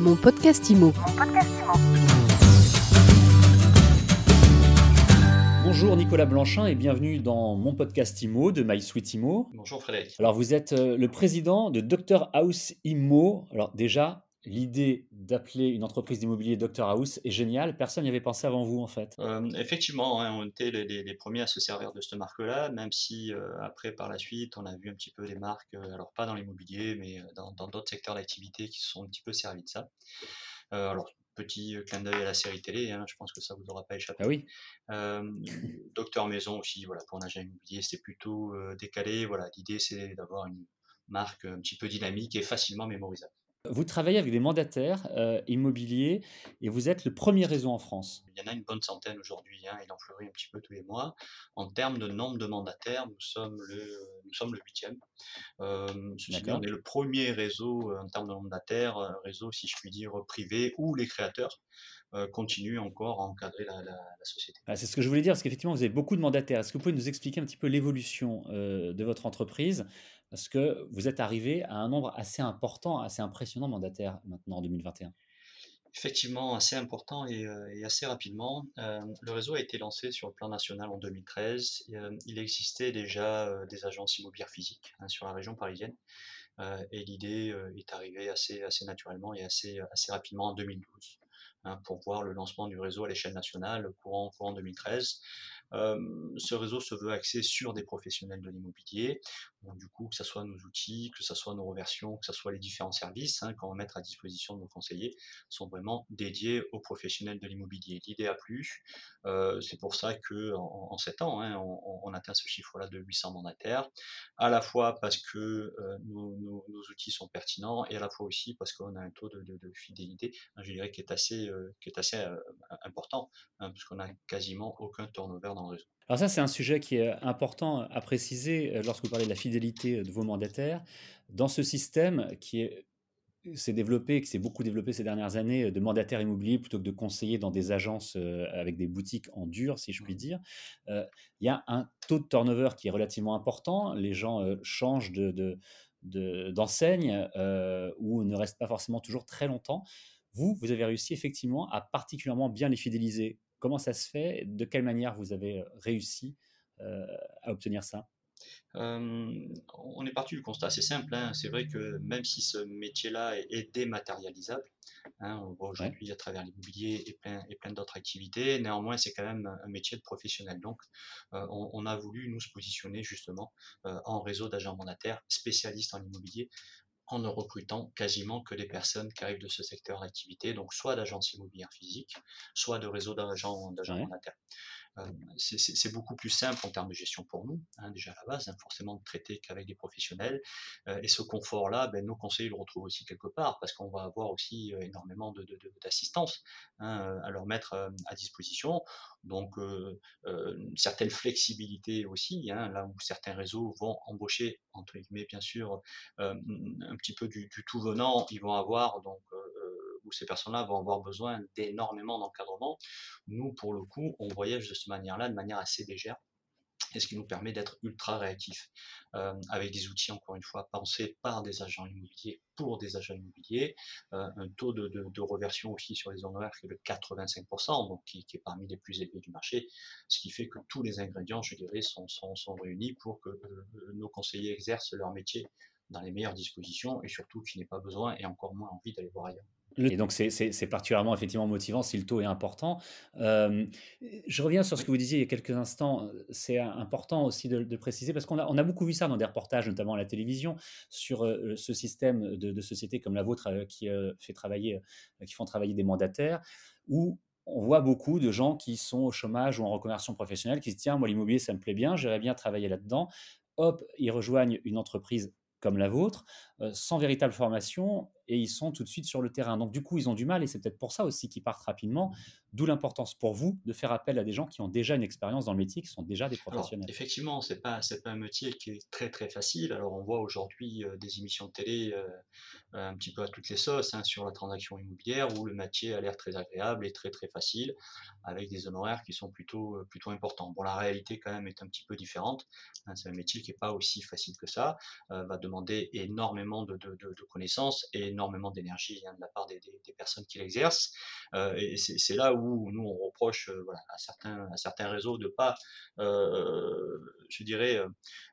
Mon podcast IMO. Bonjour Nicolas Blanchin et bienvenue dans mon podcast IMO de My Sweet IMO. Bonjour Frédéric. Alors vous êtes euh, le président de Dr House IMO. Alors déjà, l'idée d'appeler une entreprise d'immobilier Dr House est géniale. Personne n'y avait pensé avant vous en fait. Euh, effectivement, hein, on était les, les- les premiers à se servir de cette marque-là, même si euh, après, par la suite, on a vu un petit peu les marques, euh, alors pas dans l'immobilier, mais dans d'autres secteurs d'activité qui se sont un petit peu servis de ça. Alors, petit clin d'œil à la série télé, hein, je pense que ça vous aura pas échappé. Ah oui, Euh, Docteur Maison aussi, voilà, pour un agent immobilier, c'était plutôt décalé. Voilà, l'idée c'est d'avoir une marque un petit peu dynamique et facilement mémorisable. Vous travaillez avec des mandataires euh, immobiliers et vous êtes le premier réseau en France. Il y en a une bonne centaine aujourd'hui, hein, il en fleurit un petit peu tous les mois. En termes de nombre de mandataires, nous sommes le, nous sommes le huitième. Euh, ceci dit, D'accord. on est le premier réseau euh, en termes de mandataires, réseau, si je puis dire, privé, où les créateurs euh, continuent encore à encadrer la, la- la société. Ah, c'est ce que je voulais dire, parce qu'effectivement, vous avez beaucoup de mandataires. Est-ce que vous pouvez nous expliquer un petit peu l'évolution de votre entreprise Parce que vous êtes arrivé à un nombre assez important, assez impressionnant mandataires maintenant en 2021. Effectivement, assez important et, euh, assez rapidement. Euh, le réseau a été lancé sur le plan national en 2013. Et, euh, il existait déjà des agences immobilières physiques hein, sur la région parisienne. Et l'idée est arrivée assez, assez naturellement et assez, assez rapidement en 2012 hein, pour voir le lancement du réseau à l'échelle nationale courant, courant 2013. Ce réseau se veut axé sur des professionnels de l'immobilier. Du coup, que ce soit nos outils, que ce soit nos reversions, que ce soit les différents services hein, qu'on va mettre à disposition de nos conseillers, sont vraiment dédiés aux professionnels de l'immobilier. L'idée a plu. C'est pour ça que en, en 7 ans, hein, on, atteint ce chiffre-là de 800 mandataires, à la fois parce que nos, outils sont pertinents et à la fois aussi parce qu'on a un taux de, fidélité, hein, je dirais, qui est assez, important, hein, puisqu'on n'a quasiment aucun turnover dans Alors ça, c'est un sujet qui est important à préciser euh, lorsque vous parlez de la fidélité de vos mandataires. Dans ce système qui est s'est développé, qui s'est beaucoup développé ces dernières années, euh, de mandataires immobiliers plutôt que de conseillers dans des agences euh, avec des boutiques en dur, si je puis Mhm. dire. Euh, Il y a un taux de turnover qui est relativement important. Les gens euh, changent de, de- de- d'enseigne euh, ou ne restent pas forcément toujours très longtemps. Vous, vous avez réussi effectivement à particulièrement bien les fidéliser. Comment ça se fait? De quelle manière vous avez réussi à obtenir ça? Euh, on est parti du constat assez simple. hein. C'est vrai que même si ce métier-là est, est dématérialisable, hein, on le voit aujourd'hui à travers l'immobilier et plein, et plein d'autres activités, néanmoins c'est quand même un métier de professionnel. Donc euh, on, on a voulu nous se positionner justement euh, en réseau d'agents mandataires spécialistes en immobilier en ne recrutant quasiment que des personnes qui arrivent de ce secteur d'activité, donc soit d'agences immobilières physiques, soit de réseaux d'agents d'agents Ouais. mandataires. Euh, c'est- beaucoup plus simple en termes de gestion pour nous, hein, déjà à la base, hein, forcément de traiter qu'avec des professionnels. Et ce confort-là, ben, nos conseillers le retrouvent aussi quelque part, parce qu'on va avoir aussi énormément d'assistance hein, à leur mettre à disposition. Donc, une certaine flexibilité aussi, là où certains réseaux vont embaucher, entre guillemets, bien sûr, un petit peu du, du tout venant, ils vont avoir, donc, où ces personnes-là vont avoir besoin d'énormément d'encadrement. Nous, pour le coup, on voyage de cette manière-là, de manière assez légère, et ce qui nous permet d'être ultra réactifs, euh, avec des outils, encore une fois, pensés par des agents immobiliers, pour des agents immobiliers, euh, un taux de, reversion aussi sur les honoraires qui est de 85%, donc qui, est parmi les plus élevés du marché, ce qui fait que tous les ingrédients, je dirais, sont réunis pour que euh, nos conseillers exercent leur métier dans les meilleures dispositions et surtout qu'ils n'aient pas besoin et encore moins envie d'aller voir ailleurs. Et donc, c'est particulièrement effectivement motivant si le taux est important. Euh, je reviens sur ce que vous disiez il y a quelques instants. C'est important aussi de, de préciser parce qu'on a, on a beaucoup vu ça dans des reportages, notamment à la télévision, sur euh, ce système de, de sociétés comme la vôtre euh, qui, fait travailler, qui font travailler des mandataires, où on voit beaucoup de gens qui sont au chômage ou en reconversion professionnelle qui se disent Tiens, moi, l'immobilier, ça me plaît bien, j'aimerais bien travailler là-dedans. Hop, ils rejoignent une entreprise comme la vôtre, sans véritable formation, et ils sont tout de suite sur le terrain. Donc du coup, ils ont du mal, et c'est peut-être pour ça aussi qu'ils partent rapidement, d'où l'importance pour vous de faire appel à des gens qui ont déjà une expérience dans le métier, qui sont déjà des Alors, professionnels. effectivement, c'est pas c'est pas un métier qui est très très facile. Alors, on voit aujourd'hui euh, des émissions de télé euh, un petit peu à toutes les sauces hein, sur la transaction immobilière où le métier a l'air très agréable et très très facile, avec des honoraires qui sont plutôt euh, plutôt importants. Bon, la réalité quand même est un petit peu différente. hein. c'est un métier qui est pas aussi facile que ça, euh, va demander énormément de, connaissances et énormément d'énergie hein, de la part des, personnes qui l'exercent. et c'est là où nous, on reproche à, certains, à certains réseaux de ne pas, je dirais,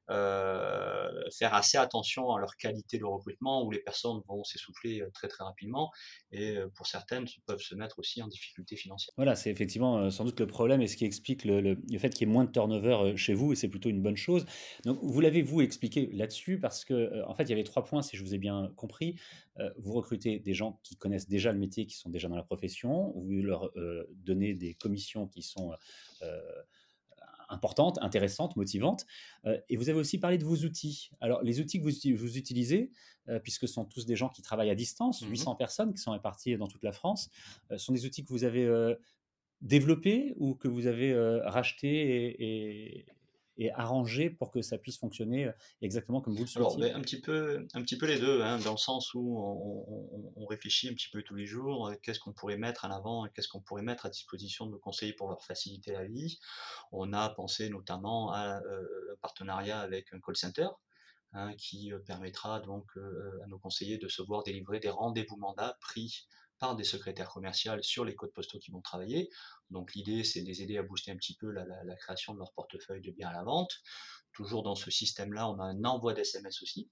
faire assez attention à leur qualité de recrutement, où les personnes vont s'essouffler très très rapidement, et pour certaines peuvent se mettre aussi en difficulté financière. Voilà, c'est effectivement sans doute le problème et ce qui explique le, le, fait qu'il y ait moins de turnover chez vous, et c'est plutôt une bonne chose. Donc, vous l'avez, vous, expliqué là-dessus, parce que, en fait, il y avait trois points, si je vous ai bien compris. vous recrutez des gens qui connaissent déjà le métier, qui sont déjà dans la profession, vous leur donnez des commissions qui sont importantes, intéressantes, motivantes. et vous avez aussi parlé de vos outils. Alors, les outils que vous, vous utilisez, puisque ce sont tous des gens qui travaillent à distance, 800 mmh personnes qui sont réparties dans toute la France, sont des outils que vous avez développés ou que vous avez rachetés et, et arranger pour que ça puisse fonctionner exactement comme vous le souhaitez Alors, ben, un, petit peu, un petit peu les deux, hein, dans le sens où on, réfléchit un petit peu tous les jours, qu'est-ce qu'on pourrait mettre en avant et qu'est-ce qu'on pourrait mettre à disposition de nos conseillers pour leur faciliter la vie. On a pensé notamment à un partenariat avec un call center. Hein, qui permettra donc à nos conseillers de se voir délivrer des rendez-vous mandats pris par des secrétaires commerciales sur les codes postaux qui vont travailler. Donc l'idée, c'est de les aider à booster un petit peu la, création de leur portefeuille de biens à la vente. Toujours dans ce système-là, on a un envoi d'SMS aussi,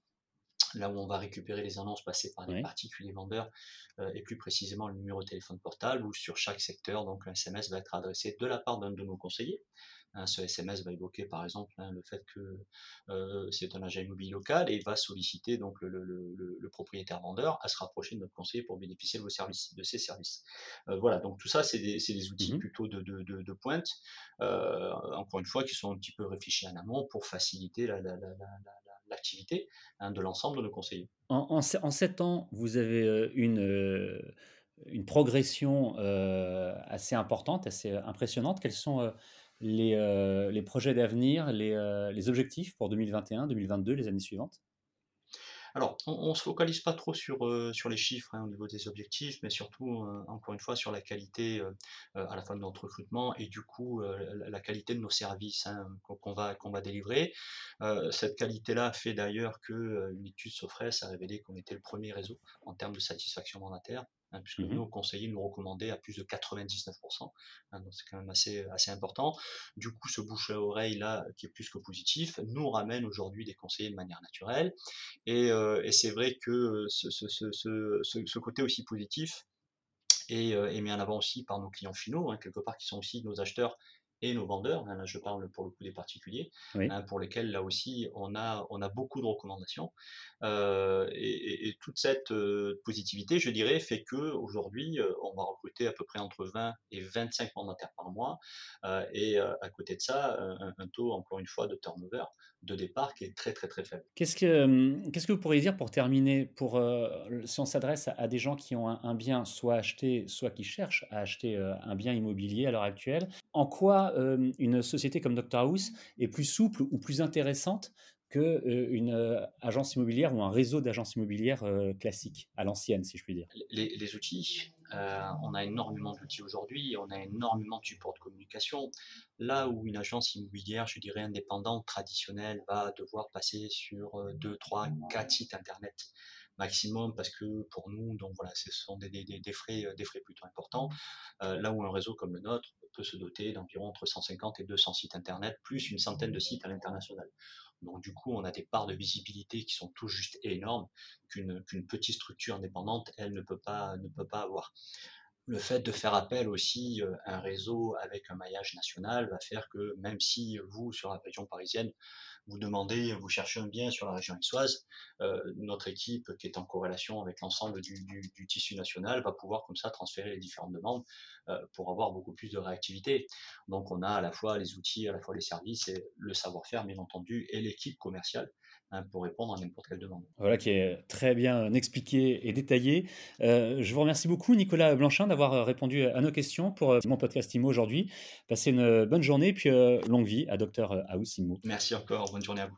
là où on va récupérer les annonces passées par des particuliers vendeurs euh, et plus précisément le numéro de téléphone portable où sur chaque secteur donc un SMS va être adressé de la part d'un de nos conseillers Hein, ce SMS va évoquer par exemple hein, le fait que euh, c'est un agent immobilier local et va solliciter donc le, propriétaire vendeur à se rapprocher de notre conseiller pour bénéficier de vos services, de ses services. Euh, voilà, donc tout ça c'est des, outils mmh plutôt de, pointe, euh, encore une fois qui sont un petit peu réfléchis en amont pour faciliter l'activité hein, de l'ensemble de nos conseillers. En, sept ans, vous avez une, une progression assez importante, assez impressionnante. Quels sont les, euh, les projets d'avenir, les, euh, objectifs pour 2021, 2022, les années suivantes? Alors, on ne se focalise pas trop sur, euh, les chiffres hein, au niveau des objectifs, mais surtout, encore une fois, sur la qualité à la fin de notre recrutement et du coup, la, qualité de nos services hein, qu'on va, qu'on va délivrer. cette qualité-là fait d'ailleurs qu'une étude Sofres a révélé qu'on était le premier réseau en termes de satisfaction mandataire Hein, puisque mmh nos conseillers nous recommandaient à plus de 99%, hein, donc c'est quand même assez, assez important. Du coup, ce bouche à oreille là, qui est plus que positif, nous ramène aujourd'hui des conseillers de manière naturelle, et, euh, et c'est vrai que ce, ce, ce, ce, côté aussi positif est, euh, est, mis en avant aussi par nos clients finaux, hein, quelque part qui sont aussi nos acheteurs et nos vendeurs, là je parle pour le coup des particuliers, pour lesquels là aussi on a, on a beaucoup de recommandations. Euh, et, toute cette euh, positivité, je dirais, fait que aujourd'hui, euh, on va recruter à peu près entre 20 et 25 mandataires par mois, et à côté de ça, un, taux, encore une fois, de turnover, de départ qui est très très très faible. Qu'est-ce que, qu'est-ce que vous pourriez dire pour terminer, pour, si on s'adresse à, des gens qui ont un, bien soit acheté, soit qui cherchent à acheter un bien immobilier à l'heure actuelle, en quoi une société comme Dr House est plus souple ou plus intéressante qu'une euh, agence immobilière ou un réseau d'agences immobilières euh, classiques, à l'ancienne, si je puis dire? Les, outils, euh, on a énormément d'outils aujourd'hui, on a énormément de support de communication. Là où une agence immobilière, je dirais indépendante, traditionnelle, va devoir passer sur 2, 3, 4 sites internet maximum parce que pour nous, donc voilà, ce sont des, des, frais, des frais plutôt importants. là où un réseau comme le nôtre peut se doter d'environ entre 150 et 200 sites internet, plus une centaine de sites à l'international. Donc du coup, on a des parts de visibilité qui sont tout juste énormes qu'une petite structure indépendante, elle ne peut pas, ne peut pas avoir. Le fait de faire appel aussi euh, à un réseau avec un maillage national va faire que même si vous, sur la région parisienne, vous demandez, vous cherchez un bien sur la région aixoise, euh, notre équipe qui est en corrélation avec l'ensemble du, tissu national va pouvoir comme ça transférer les différentes demandes euh, pour avoir beaucoup plus de réactivité. Donc on a à la fois les outils, à la fois les services et le savoir-faire bien entendu et l'équipe commerciale Hein, pour répondre à n'importe quelle demande. Voilà qui est très bien expliqué et détaillé. Euh, je vous remercie beaucoup Nicolas Blanchin d'avoir répondu à nos questions pour mon podcast IMO aujourd'hui. Passez une bonne journée et puis longue vie à Dr House IMO. Merci encore, bonne journée à vous.